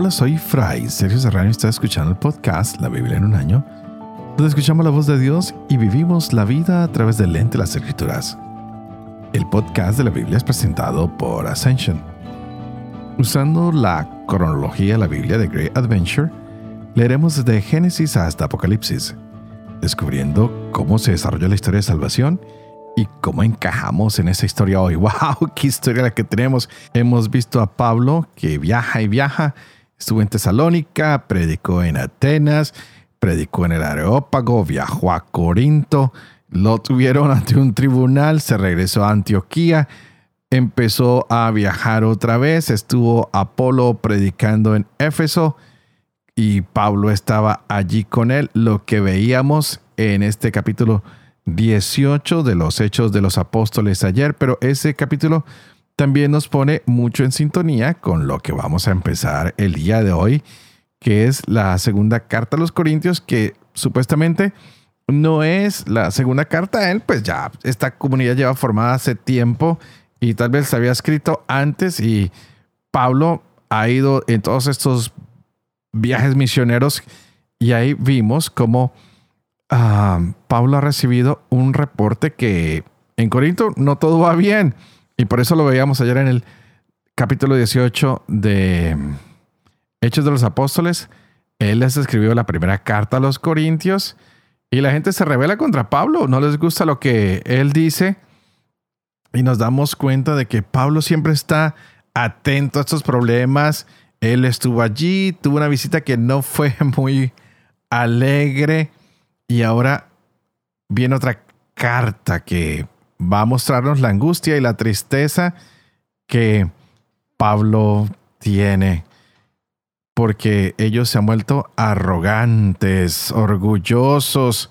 Hola, soy Fray Sergio Serrano y está escuchando el podcast La Biblia en un año, donde escuchamos la voz de Dios y vivimos la vida a través del lente de las Escrituras. El podcast de la Biblia es presentado por Ascension. Usando la cronología de la Biblia de Great Adventure, leeremos desde Génesis hasta Apocalipsis, descubriendo cómo se desarrolla la historia de salvación y cómo encajamos en esa historia hoy. ¡Wow! ¡Qué historia la que tenemos! Hemos visto a Pablo que viaja y viaja. Estuvo en Tesalónica, predicó en Atenas, predicó en el Areópago, viajó a Corinto, lo tuvieron ante un tribunal, se regresó a Antioquía, empezó a viajar otra vez, estuvo Apolo predicando en Éfeso y Pablo estaba allí con él. Lo que veíamos en este capítulo 18 de los Hechos de los Apóstoles ayer, pero ese capítulo también nos pone mucho en sintonía con lo que vamos a empezar el día de hoy, que es la segunda carta a los Corintios, que supuestamente no es la segunda carta a él, pues ya esta comunidad lleva formada hace tiempo y tal vez se había escrito antes y Pablo ha ido en todos estos viajes misioneros y ahí vimos cómo Pablo ha recibido un reporte que en Corinto no todo va bien. Y por eso lo veíamos ayer en el capítulo 18 de Hechos de los Apóstoles. Él les escribió la primera carta a los Corintios y la gente se revela contra Pablo. No les gusta lo que él dice. Y nos damos cuenta de que Pablo siempre está atento a estos problemas. Él estuvo allí, tuvo una visita que no fue muy alegre y ahora viene otra carta que va a mostrarnos la angustia y la tristeza que Pablo tiene. Porque ellos se han vuelto arrogantes, orgullosos.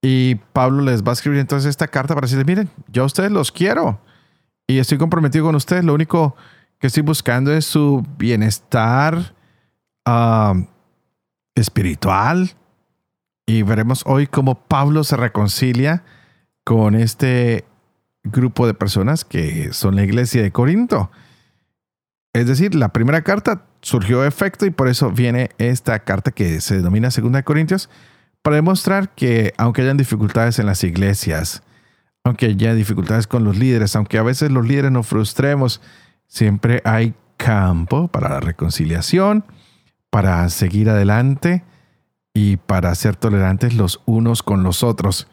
Y Pablo les va a escribir entonces esta carta para decirles, miren, yo a ustedes los quiero. Y estoy comprometido con ustedes. Lo único que estoy buscando es su bienestar ah, espiritual, y veremos hoy cómo Pablo se reconcilia con este grupo de personas que son la iglesia de Corinto. Es decir, la primera carta surgió efecto y por eso viene esta carta que se denomina Segunda de Corintios para demostrar que aunque hayan dificultades en las iglesias, aunque haya dificultades con los líderes, aunque a veces los líderes nos frustremos, siempre hay campo para la reconciliación, para seguir adelante y para ser tolerantes los unos con los otros.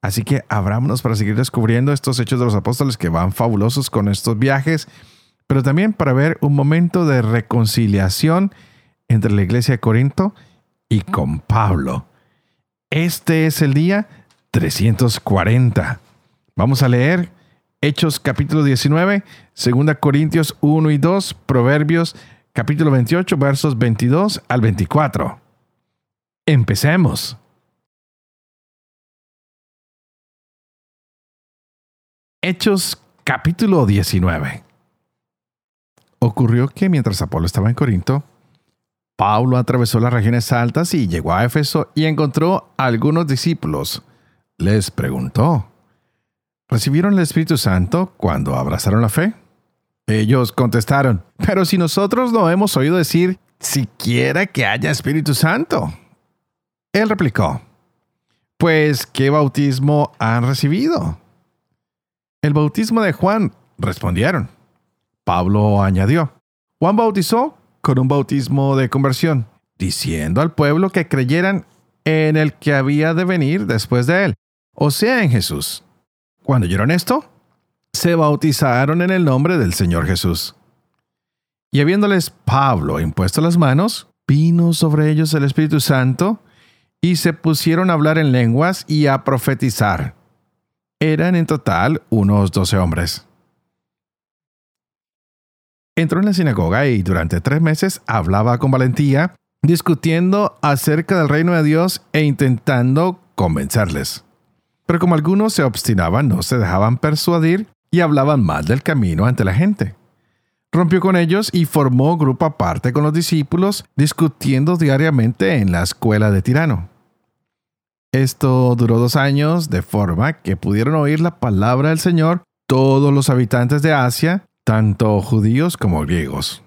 Así que abrámonos para seguir descubriendo estos hechos de los apóstoles que van fabulosos con estos viajes, pero también para ver un momento de reconciliación entre la iglesia de Corinto y con Pablo. Este es el día 340. Vamos a leer Hechos capítulo 19, 2 Corintios 1 y 2, Proverbios capítulo 28, versos 22 al 24. Empecemos. Hechos capítulo 19. Ocurrió que mientras Apolo estaba en Corinto, Pablo atravesó las regiones altas y llegó a Éfeso y encontró a algunos discípulos. Les preguntó, ¿recibieron el Espíritu Santo cuando abrazaron la fe? Ellos contestaron, pero si nosotros no hemos oído decir siquiera que haya Espíritu Santo. Él replicó, Pues, ¿qué bautismo han recibido? El bautismo de Juan, respondieron. Pablo añadió, Juan bautizó con un bautismo de conversión, diciendo al pueblo que creyeran en el que había de venir después de él, o sea, en Jesús. Cuando oyeron esto, se bautizaron en el nombre del Señor Jesús. Y habiéndoles Pablo impuesto las manos, vino sobre ellos el Espíritu Santo, y se pusieron a hablar en lenguas y a profetizar. Eran en total unos doce hombres. Entró en la sinagoga y durante tres meses hablaba con valentía, discutiendo acerca del reino de Dios e intentando convencerles. Pero como algunos se obstinaban, no se dejaban persuadir y hablaban mal del camino ante la gente. Rompió con ellos y formó grupo aparte con los discípulos, discutiendo diariamente en la escuela de Tirano. Esto duró dos años, de forma que pudieron oír la palabra del Señor todos los habitantes de Asia, tanto judíos como griegos.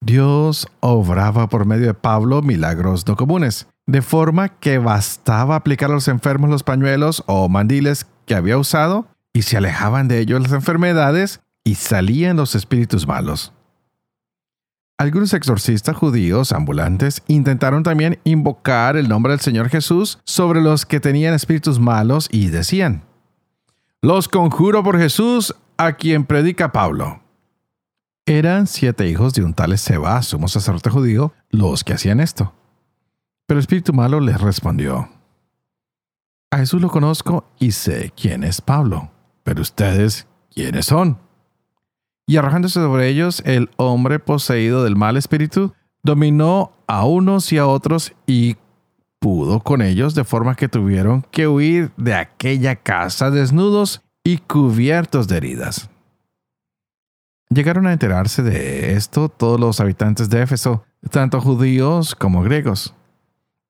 Dios obraba por medio de Pablo milagros no comunes, de forma que bastaba aplicar a los enfermos los pañuelos o mandiles que había usado y se alejaban de ellos las enfermedades y salían los espíritus malos. Algunos exorcistas judíos ambulantes intentaron también invocar el nombre del Señor Jesús sobre los que tenían espíritus malos y decían, Los conjuro por Jesús a quien predica Pablo. Eran siete hijos de un tal Seba, sumo sacerdote judío, los que hacían esto. Pero el espíritu malo les respondió, A Jesús lo conozco y sé quién es Pablo, pero ustedes, ¿quiénes son? Y arrojándose sobre ellos, el hombre poseído del mal espíritu dominó a unos y a otros y pudo con ellos de forma que tuvieron que huir de aquella casa desnudos y cubiertos de heridas. Llegaron a enterarse de esto todos los habitantes de Éfeso, tanto judíos como griegos.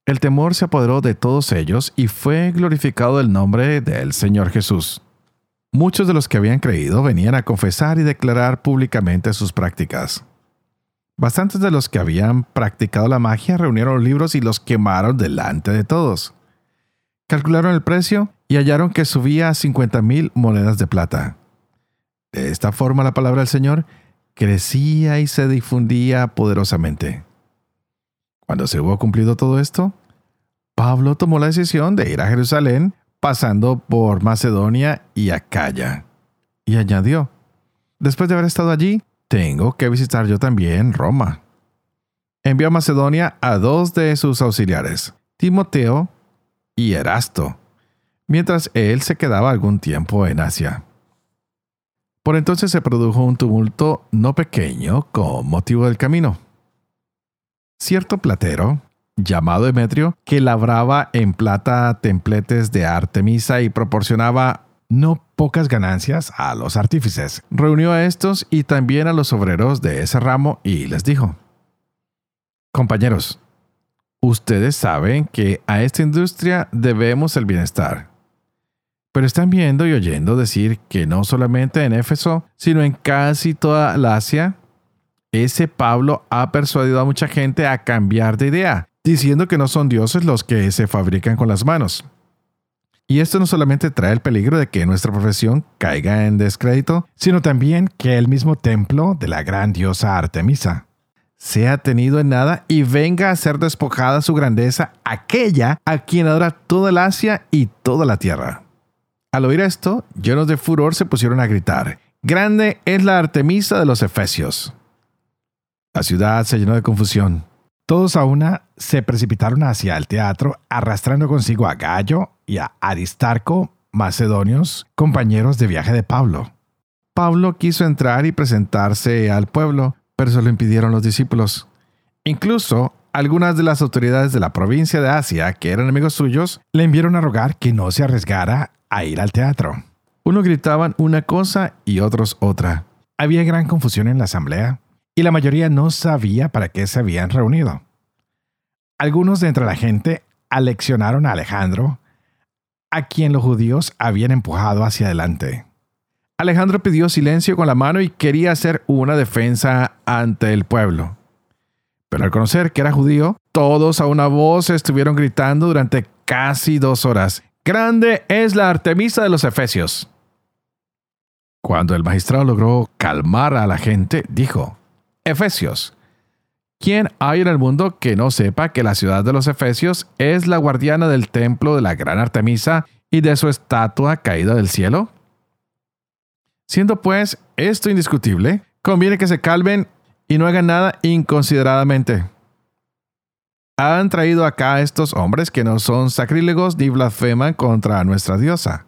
El temor se apoderó de todos ellos y fue glorificado el nombre del Señor Jesús. Muchos de los que habían creído venían a confesar y declarar públicamente sus prácticas. Bastantes de los que habían practicado la magia reunieron los libros y los quemaron delante de todos. Calcularon el precio y hallaron que subía a 50 mil monedas de plata. De esta forma la palabra del Señor crecía y se difundía poderosamente. Cuando se hubo cumplido todo esto, Pablo tomó la decisión de ir a Jerusalén pasando por Macedonia y Acaya. Y añadió, después de haber estado allí, tengo que visitar yo también Roma. Envió a Macedonia a dos de sus auxiliares, Timoteo y Erasto, mientras él se quedaba algún tiempo en Asia. Por entonces se produjo un tumulto no pequeño con motivo del camino. Cierto platero, llamado Demetrio, que labraba en plata templetes de Artemisa y proporcionaba no pocas ganancias a los artífices. Reunió a estos y también a los obreros de ese ramo y les dijo, Compañeros, ustedes saben que a esta industria debemos el bienestar pero están viendo y oyendo decir que no solamente en Éfeso, sino en casi toda la Asia, ese Pablo ha persuadido a mucha gente a cambiar de idea, diciendo que no son dioses los que se fabrican con las manos. Y esto no solamente trae el peligro de que nuestra profesión caiga en descrédito, sino también que el mismo templo de la gran diosa Artemisa sea tenido en nada y venga a ser despojada su grandeza aquella a quien adora toda el Asia y toda la tierra. Al oír esto, llenos de furor se pusieron a gritar, Grande es la Artemisa de los Efesios. La ciudad se llenó de confusión. Todos a una se precipitaron hacia el teatro, arrastrando consigo a Gallo y a Aristarco, macedonios, compañeros de viaje de Pablo. Pablo quiso entrar y presentarse al pueblo, pero se lo impidieron los discípulos. Incluso algunas de las autoridades de la provincia de Asia, que eran amigos suyos, le enviaron a rogar que no se arriesgara a ir al teatro. Unos gritaban una cosa y otros otra. Había gran confusión en la asamblea y la mayoría no sabía para qué se habían reunido. Algunos de entre la gente aleccionaron a Alejandro, a quien los judíos habían empujado hacia adelante. Alejandro pidió silencio con la mano y quería hacer una defensa ante el pueblo. Pero al conocer que era judío, todos a una voz estuvieron gritando durante casi dos horas, Grande es la Artemisa de los Efesios. Cuando el magistrado logró calmar a la gente, dijo, Efesios, ¿quién hay en el mundo que no sepa que la ciudad de los Efesios es la guardiana del templo de la gran Artemisa y de su estatua caída del cielo? Siendo pues esto indiscutible, conviene que se calmen y no hagan nada inconsideradamente han traído acá a estos hombres que no son sacrílegos ni blasfeman contra nuestra diosa.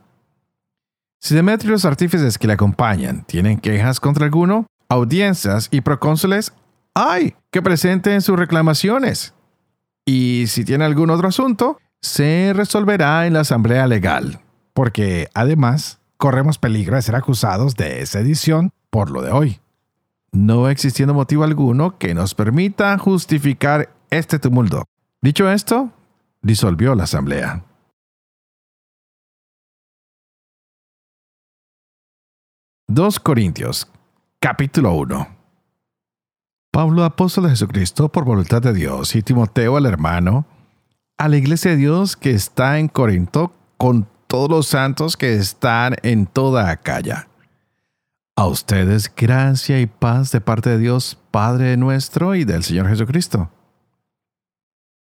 Si Demetrio y los artífices que le acompañan tienen quejas contra alguno, audiencias y procónsules, ¡ay! que presenten sus reclamaciones. Y si tiene algún otro asunto, se resolverá en la asamblea legal, porque además corremos peligro de ser acusados de sedición por lo de hoy, no existiendo motivo alguno que nos permita justificar este tumulto. Dicho esto, disolvió la asamblea. 2 Corintios, capítulo 1 Pablo, apóstol de Jesucristo, por voluntad de Dios, y Timoteo, el hermano, a la iglesia de Dios que está en Corinto, con todos los santos que están en toda Acaya. A ustedes gracia y paz de parte de Dios, Padre nuestro y del Señor Jesucristo.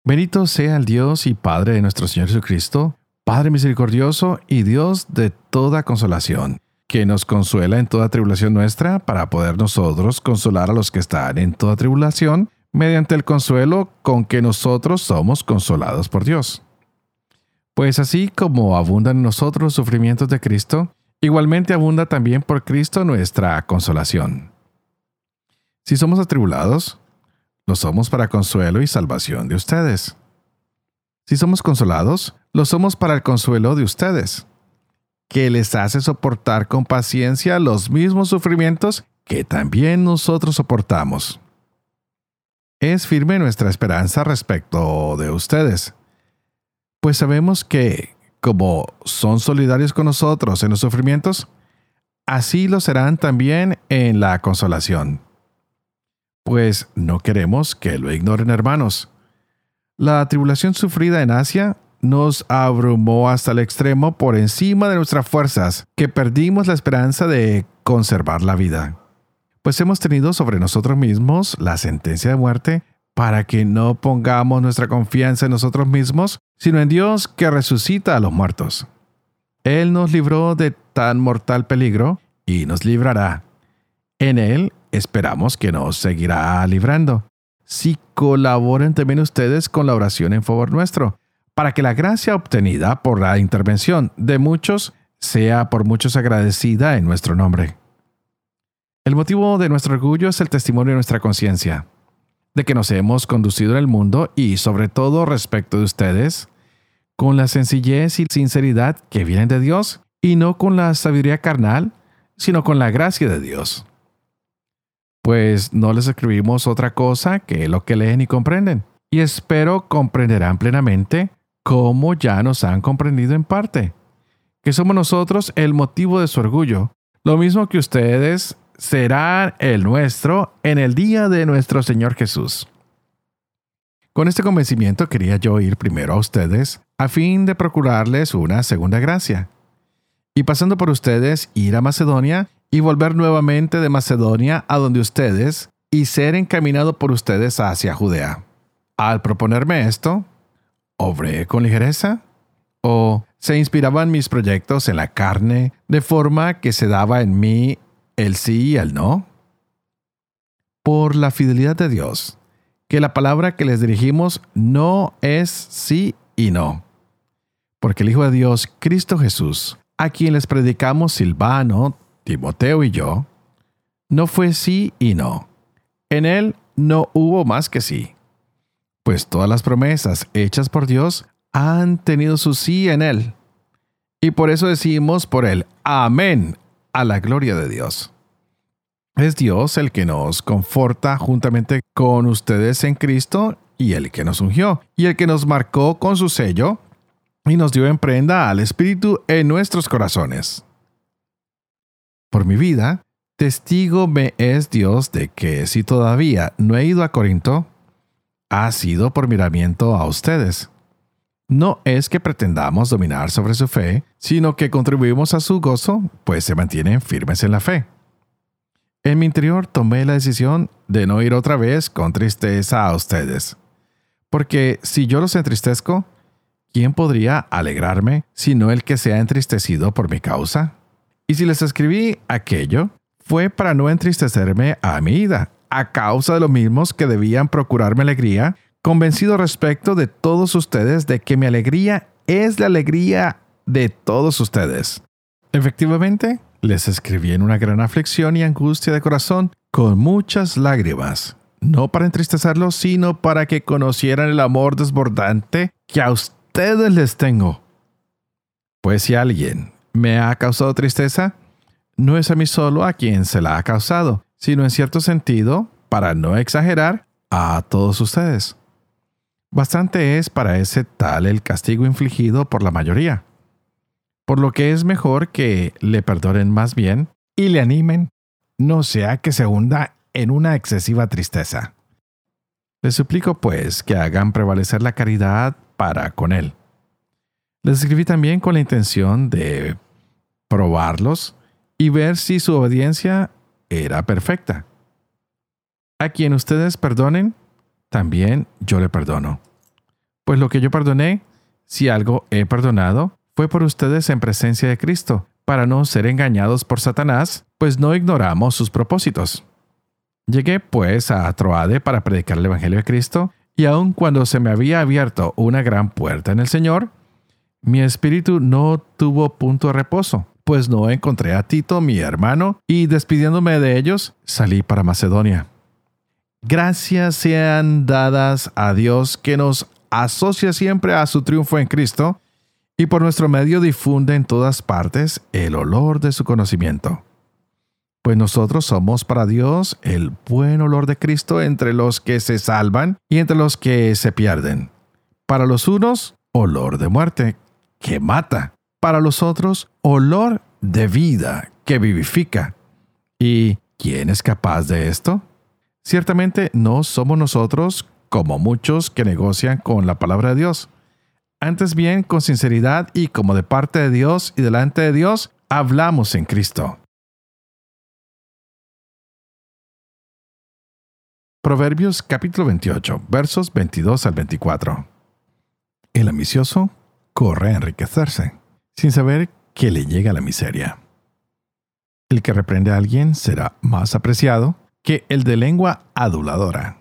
Bendito sea el Dios y Padre de nuestro Señor Jesucristo, Padre misericordioso y Dios de toda consolación que nos consuela en toda tribulación nuestra, para poder nosotros consolar a los que están en toda tribulación, mediante el consuelo con que nosotros somos consolados por Dios. Pues así como abundan en nosotros los sufrimientos de Cristo, igualmente abunda también por Cristo nuestra consolación. Si somos atribulados, lo somos para consuelo y salvación de ustedes. Si somos consolados, lo somos para el consuelo de ustedes que les hace soportar con paciencia los mismos sufrimientos que también nosotros soportamos. Es firme nuestra esperanza respecto de ustedes, pues sabemos que, como son solidarios con nosotros en los sufrimientos, así lo serán también en la consolación. Pues no queremos que lo ignoren hermanos. La tribulación sufrida en Asia nos abrumó hasta el extremo por encima de nuestras fuerzas, que perdimos la esperanza de conservar la vida. Pues hemos tenido sobre nosotros mismos la sentencia de muerte para que no pongamos nuestra confianza en nosotros mismos, sino en Dios que resucita a los muertos. Él nos libró de tan mortal peligro y nos librará. En Él esperamos que nos seguirá librando. Si colaboren también ustedes con la oración en favor nuestro, para que la gracia obtenida por la intervención de muchos sea por muchos agradecida en nuestro nombre. El motivo de nuestro orgullo es el testimonio de nuestra conciencia, de que nos hemos conducido en el mundo y sobre todo respecto de ustedes, con la sencillez y sinceridad que vienen de Dios y no con la sabiduría carnal, sino con la gracia de Dios. Pues no les escribimos otra cosa que lo que leen y comprenden, y espero comprenderán plenamente como ya nos han comprendido en parte, que somos nosotros el motivo de su orgullo, lo mismo que ustedes serán el nuestro en el día de nuestro Señor Jesús. Con este convencimiento quería yo ir primero a ustedes a fin de procurarles una segunda gracia, y pasando por ustedes ir a Macedonia y volver nuevamente de Macedonia a donde ustedes y ser encaminado por ustedes hacia Judea. Al proponerme esto, ¿Obré con ligereza? ¿O se inspiraban mis proyectos en la carne de forma que se daba en mí el sí y el no? Por la fidelidad de Dios, que la palabra que les dirigimos no es sí y no. Porque el Hijo de Dios, Cristo Jesús, a quien les predicamos Silvano, Timoteo y yo, no fue sí y no. En él no hubo más que sí pues todas las promesas hechas por Dios han tenido su sí en Él. Y por eso decimos por Él, amén, a la gloria de Dios. Es Dios el que nos conforta juntamente con ustedes en Cristo y el que nos ungió, y el que nos marcó con su sello y nos dio en prenda al Espíritu en nuestros corazones. Por mi vida, testigo me es Dios de que si todavía no he ido a Corinto, ha sido por miramiento a ustedes. No es que pretendamos dominar sobre su fe, sino que contribuimos a su gozo, pues se mantienen firmes en la fe. En mi interior tomé la decisión de no ir otra vez con tristeza a ustedes, porque si yo los entristezco, ¿quién podría alegrarme sino el que se ha entristecido por mi causa? Y si les escribí aquello, fue para no entristecerme a mi ida, a causa de los mismos que debían procurarme alegría, convencido respecto de todos ustedes de que mi alegría es la alegría de todos ustedes. Efectivamente, les escribí en una gran aflicción y angustia de corazón, con muchas lágrimas, no para entristecerlos, sino para que conocieran el amor desbordante que a ustedes les tengo. Pues si alguien me ha causado tristeza, no es a mí solo a quien se la ha causado, sino en cierto sentido, para no exagerar, a todos ustedes. Bastante es para ese tal el castigo infligido por la mayoría, por lo que es mejor que le perdonen más bien y le animen, no sea que se hunda en una excesiva tristeza. Les suplico pues que hagan prevalecer la caridad para con él. Les escribí también con la intención de probarlos y ver si su obediencia era perfecta. A quien ustedes perdonen, también yo le perdono. Pues lo que yo perdoné, si algo he perdonado, fue por ustedes en presencia de Cristo, para no ser engañados por Satanás, pues no ignoramos sus propósitos. Llegué pues a Troade para predicar el Evangelio de Cristo, y aun cuando se me había abierto una gran puerta en el Señor, mi espíritu no tuvo punto de reposo, pues no encontré a Tito, mi hermano, y despidiéndome de ellos, salí para Macedonia. Gracias sean dadas a Dios que nos asocia siempre a su triunfo en Cristo y por nuestro medio difunde en todas partes el olor de su conocimiento. Pues nosotros somos para Dios el buen olor de Cristo entre los que se salvan y entre los que se pierden. Para los unos, olor de muerte, que mata. Para los otros, olor de vida, que vivifica. ¿Y quién es capaz de esto? Ciertamente no somos nosotros como muchos que negocian con la palabra de Dios. Antes bien, con sinceridad y como de parte de Dios y delante de Dios, hablamos en Cristo. Proverbios capítulo 28, versos 22 al 24. El ambicioso corre a enriquecerse, sin saber que le llega la miseria. El que reprende a alguien será más apreciado que el de lengua aduladora.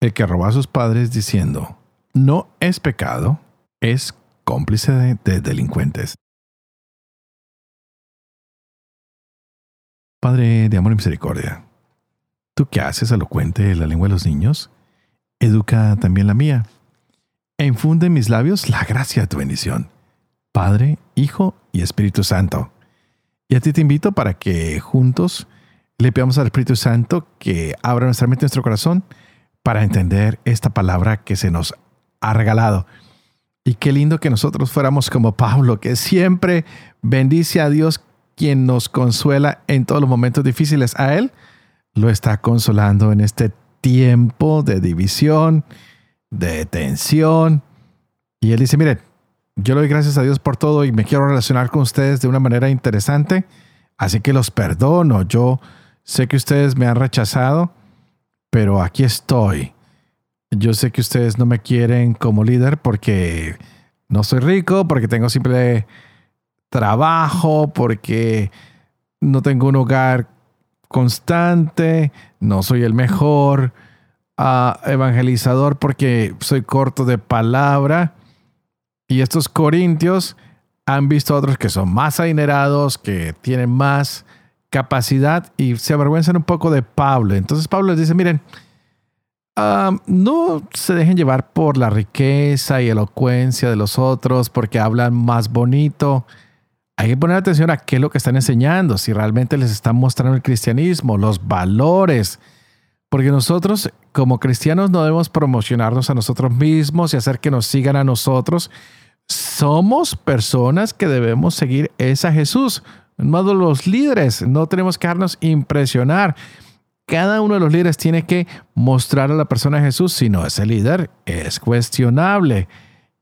El que roba a sus padres diciendo, no es pecado, es cómplice de, de delincuentes. Padre de amor y misericordia, Tú que haces elocuente la lengua de los niños, educa también la mía, e infunde en mis labios la gracia de tu bendición, Padre, Hijo y Espíritu Santo. Y a ti te invito para que juntos le pidamos al Espíritu Santo que abra nuestra mente y nuestro corazón para entender esta palabra que se nos ha regalado. Y qué lindo que nosotros fuéramos como Pablo, que siempre bendice a Dios quien nos consuela en todos los momentos difíciles. A Él lo está consolando en este tiempo de división, de tensión. Y él dice, miren, yo le doy gracias a Dios por todo y me quiero relacionar con ustedes de una manera interesante, así que los perdono. Yo sé que ustedes me han rechazado, pero aquí estoy. Yo sé que ustedes no me quieren como líder porque no soy rico, porque tengo simple trabajo, porque no tengo un hogar constante, no soy el mejor ah, evangelizador porque soy corto de palabra. Y estos corintios han visto a otros que son más adinerados, que tienen más capacidad y se avergüenzan un poco de Pablo. Entonces Pablo les dice, miren, ah, no se dejen llevar por la riqueza y elocuencia de los otros porque hablan más bonito hay que poner atención a qué es lo que están enseñando, si realmente les están mostrando el cristianismo, los valores. Porque nosotros como cristianos no debemos promocionarnos a nosotros mismos y hacer que nos sigan a nosotros. Somos personas que debemos seguir esa Jesús. Más los líderes, no tenemos que dejarnos impresionar. Cada uno de los líderes tiene que mostrar a la persona de Jesús, si no ese líder es cuestionable.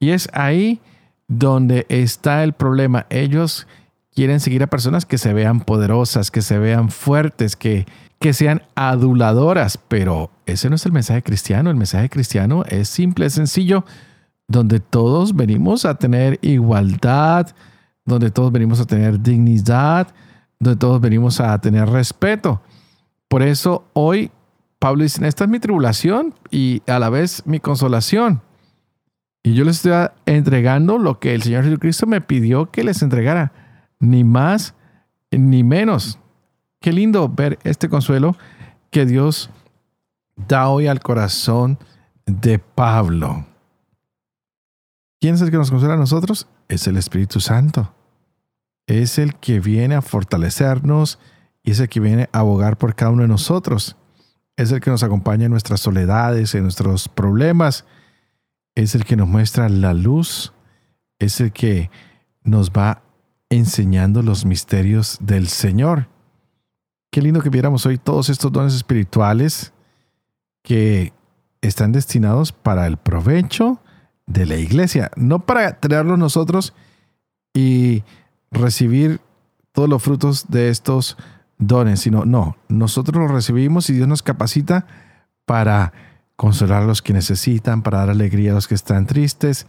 Y es ahí donde está el problema. Ellos quieren seguir a personas que se vean poderosas, que se vean fuertes, que, que sean aduladoras, pero ese no es el mensaje cristiano. El mensaje cristiano es simple, es sencillo, donde todos venimos a tener igualdad, donde todos venimos a tener dignidad, donde todos venimos a tener respeto. Por eso hoy Pablo dice, esta es mi tribulación y a la vez mi consolación. Y yo les estoy entregando lo que el Señor Jesucristo me pidió que les entregara, ni más ni menos. Qué lindo ver este consuelo que Dios da hoy al corazón de Pablo. ¿Quién es el que nos consuela a nosotros? Es el Espíritu Santo. Es el que viene a fortalecernos y es el que viene a abogar por cada uno de nosotros. Es el que nos acompaña en nuestras soledades, en nuestros problemas es el que nos muestra la luz, es el que nos va enseñando los misterios del Señor. Qué lindo que viéramos hoy todos estos dones espirituales que están destinados para el provecho de la iglesia, no para tenerlos nosotros y recibir todos los frutos de estos dones, sino no, nosotros los recibimos y Dios nos capacita para consolar a los que necesitan, para dar alegría a los que están tristes,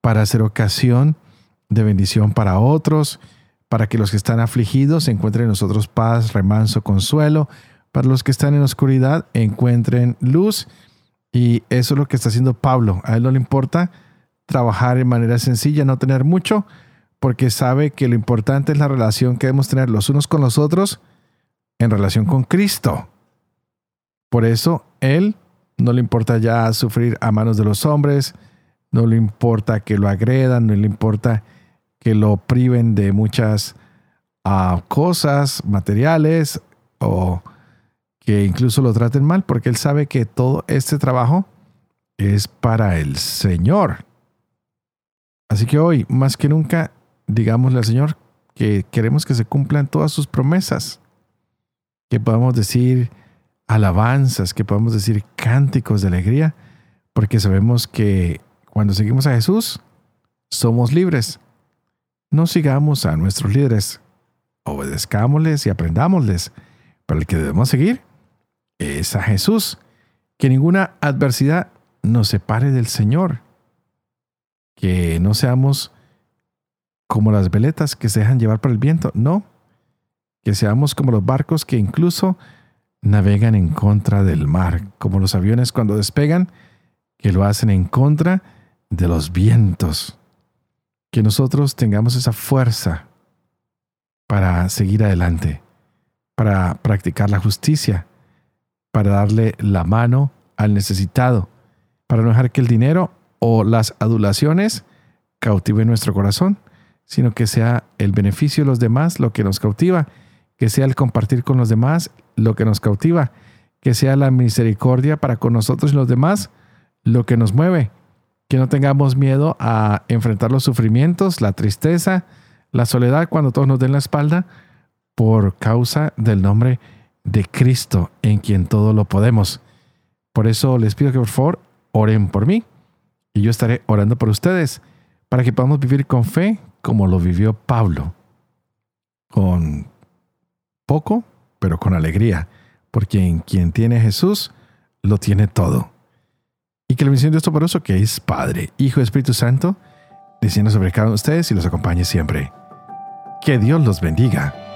para hacer ocasión de bendición para otros, para que los que están afligidos encuentren en nosotros paz, remanso, consuelo, para los que están en oscuridad encuentren luz. Y eso es lo que está haciendo Pablo. A él no le importa trabajar de manera sencilla, no tener mucho, porque sabe que lo importante es la relación que debemos tener los unos con los otros en relación con Cristo. Por eso él no le importa ya sufrir a manos de los hombres, no le importa que lo agredan, no le importa que lo priven de muchas ah, cosas materiales o que incluso lo traten mal, porque él sabe que todo este trabajo es para el Señor. Así que hoy, más que nunca, digámosle al Señor que queremos que se cumplan todas sus promesas, que podamos decir alabanzas, que podamos decir cánticos de alegría, porque sabemos que cuando seguimos a Jesús, somos libres. No sigamos a nuestros líderes, obedezcámosles y aprendámosles, pero el que debemos seguir es a Jesús. Que ninguna adversidad nos separe del Señor. Que no seamos como las veletas que se dejan llevar por el viento, no. Que seamos como los barcos que incluso navegan en contra del mar, como los aviones cuando despegan, que lo hacen en contra de los vientos que nosotros tengamos esa fuerza para seguir adelante, para practicar la justicia, para darle la mano al necesitado, para no dejar que el dinero o las adulaciones cautiven nuestro corazón, sino que sea el beneficio de los demás lo que nos cautiva, que sea el compartir con los demás lo que nos cautiva, que sea la misericordia para con nosotros y los demás lo que nos mueve, que no tengamos miedo a enfrentar los sufrimientos, la tristeza, la soledad cuando todos nos den la espalda por causa del nombre de Cristo en quien todo lo podemos. Por eso les pido que por favor oren por mí y yo estaré orando por ustedes para que podamos vivir con fe como lo vivió Pablo, con poco, pero con alegría, porque en quien tiene Jesús, lo tiene todo. Y que la bendición de Dios que es Padre, Hijo Espíritu Santo, descienda sobre cada uno de ustedes y los acompañe siempre. Que Dios los bendiga.